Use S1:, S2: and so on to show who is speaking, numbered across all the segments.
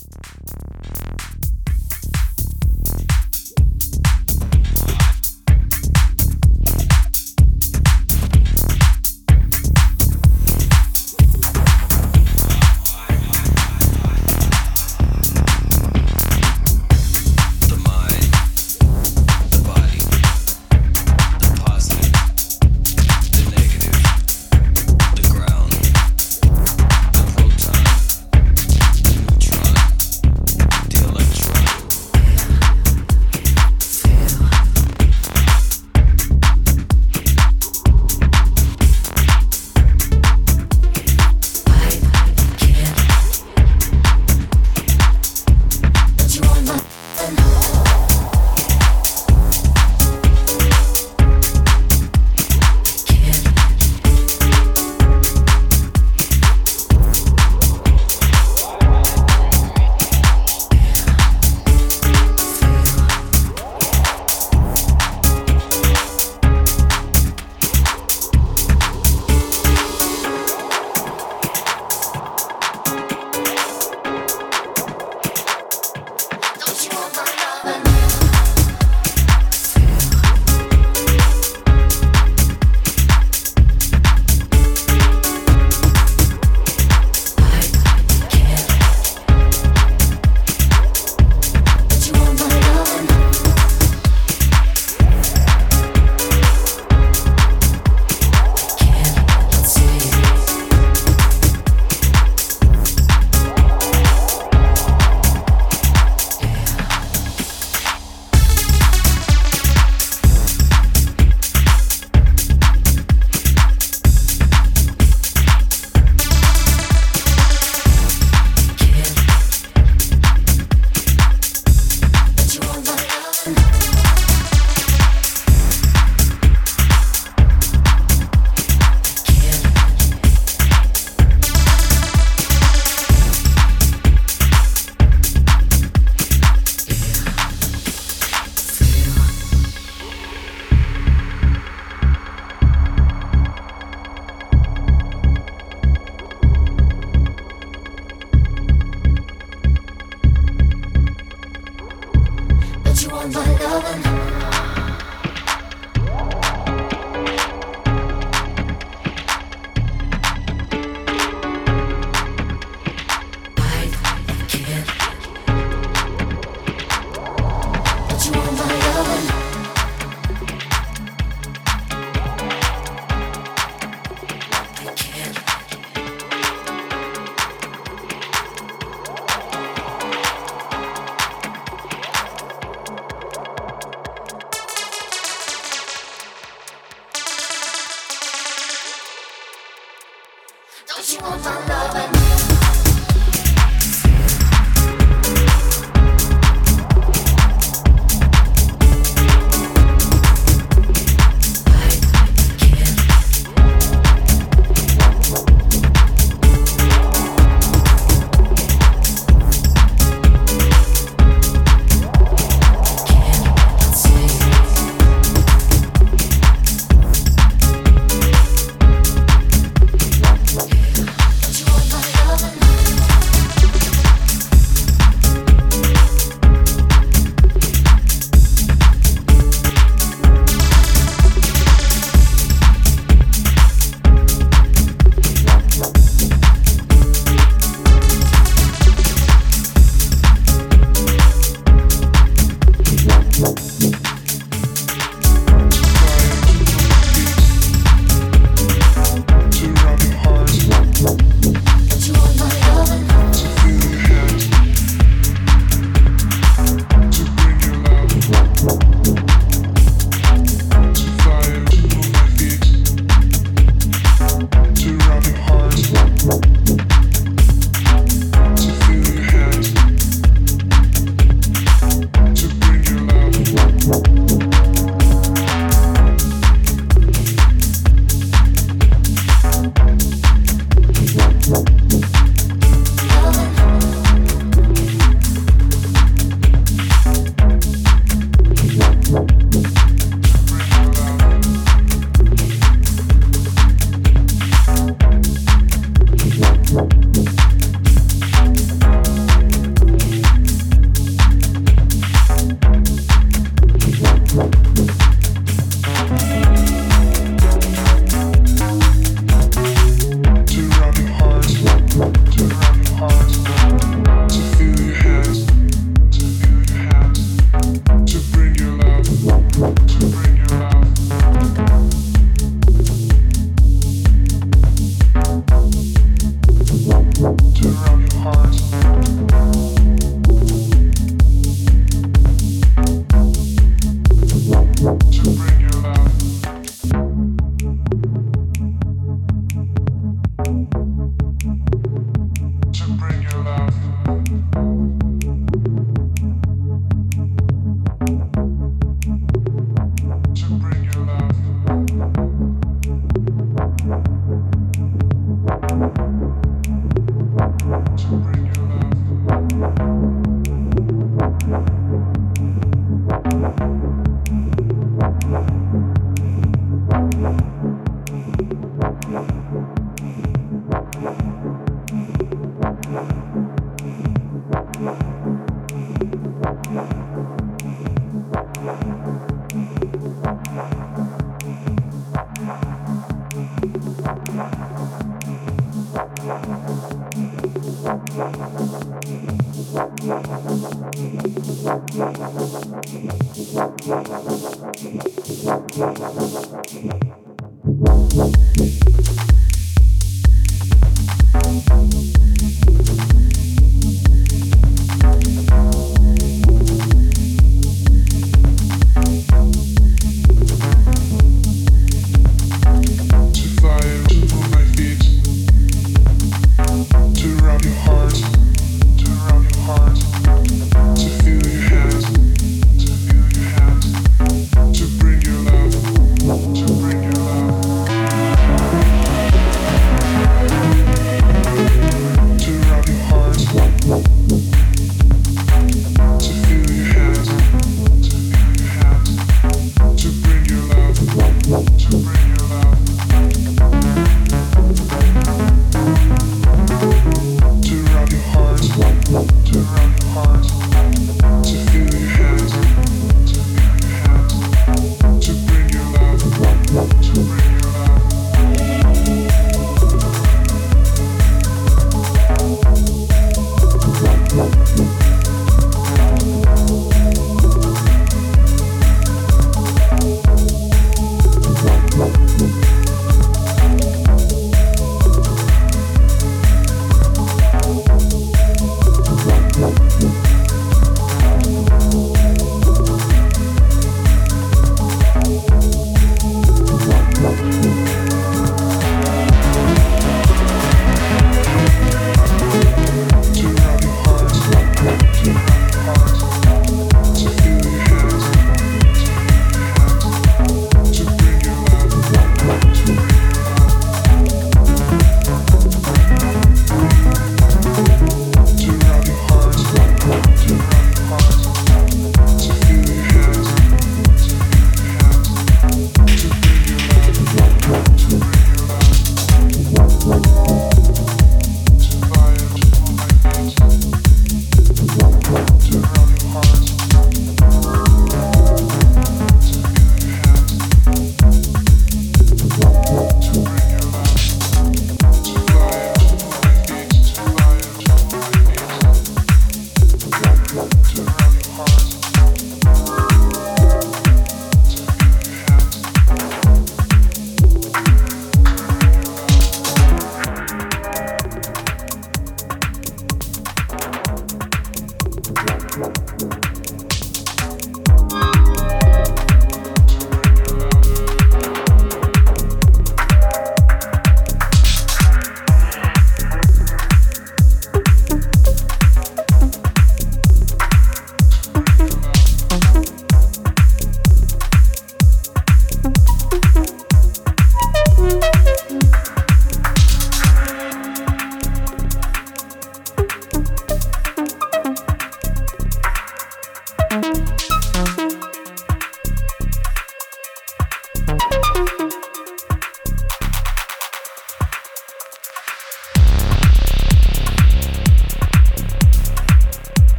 S1: you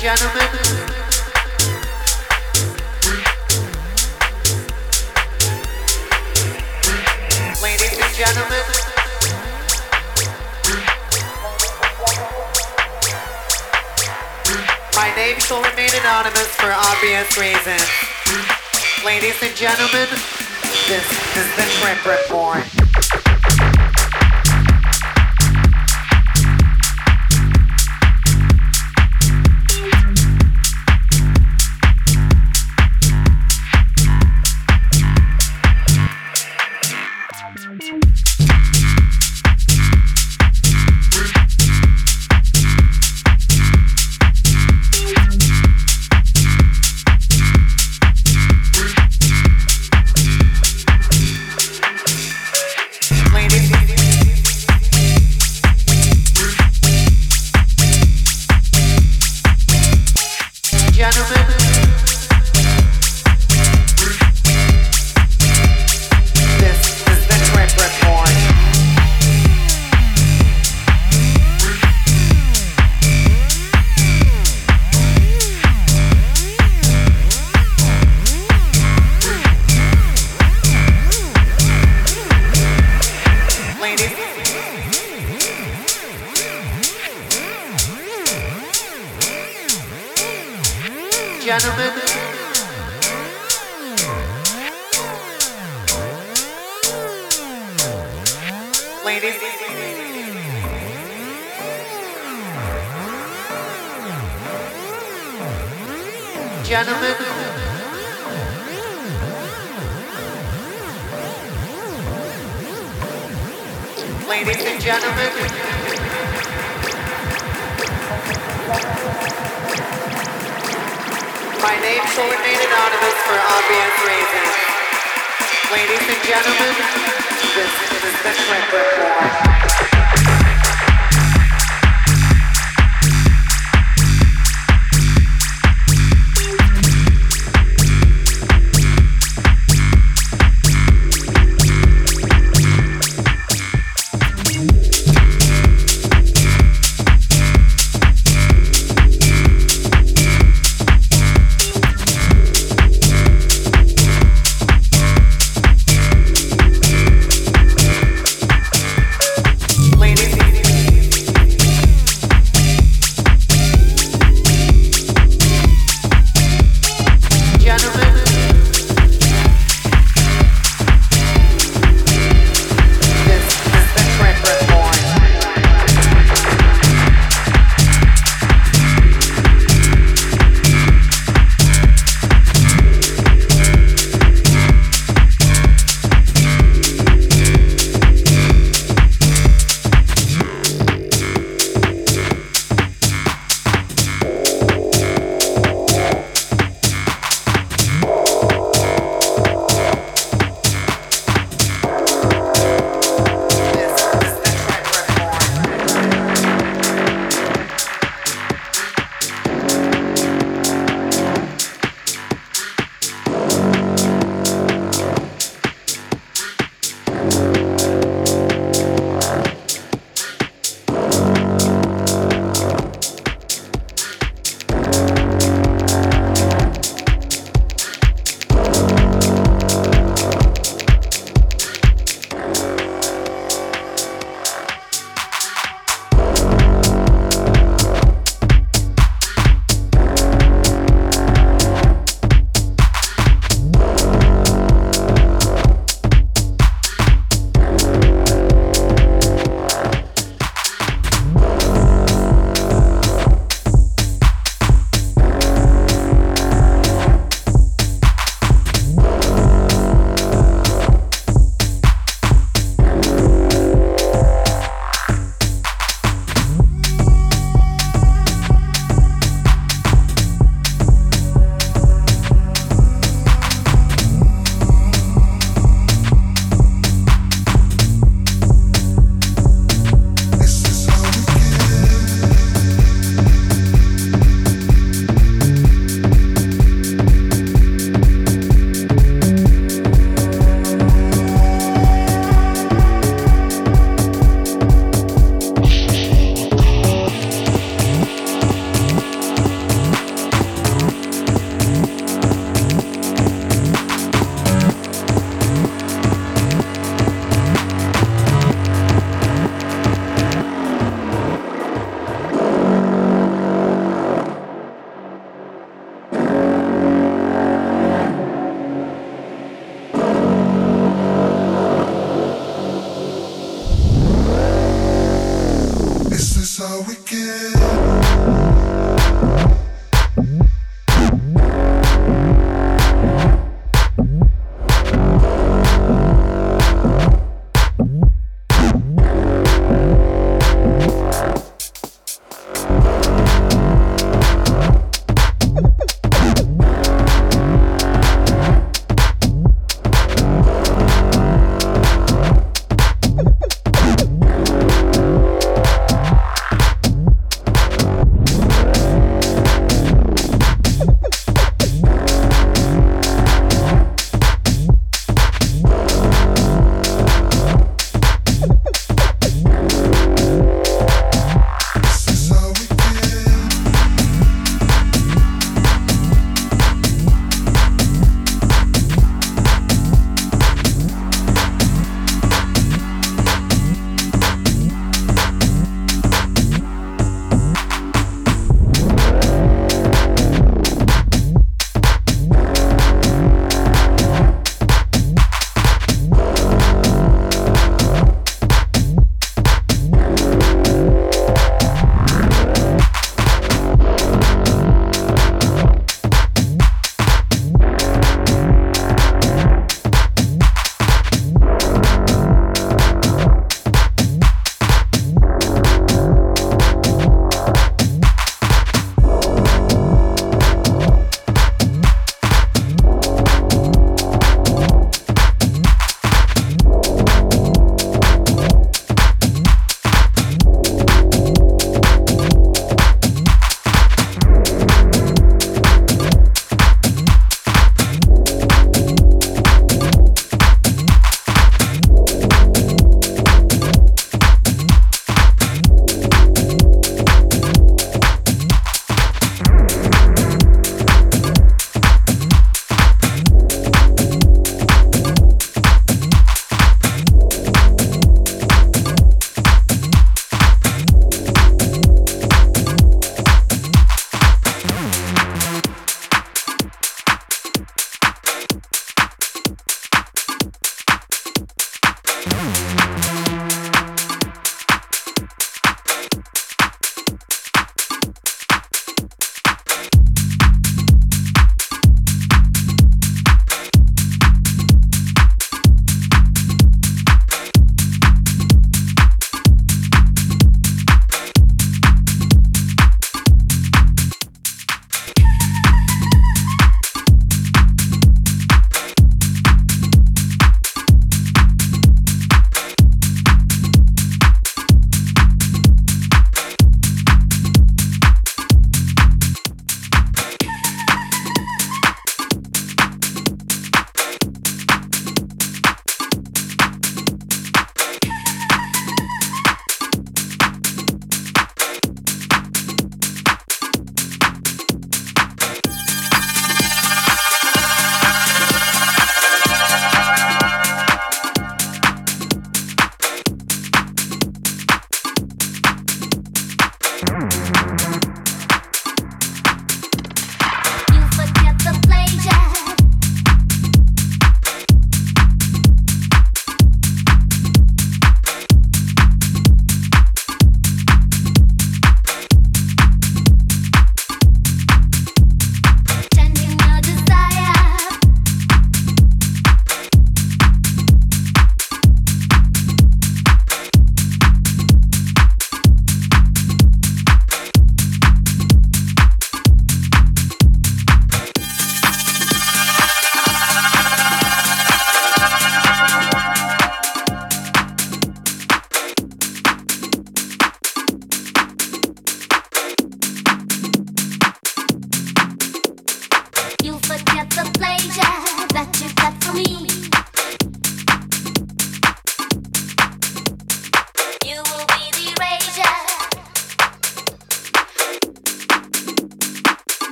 S2: Ladies and gentlemen. My name shall remain anonymous for obvious reasons. Ladies and gentlemen, this is the Crimp Report.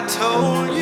S3: Told you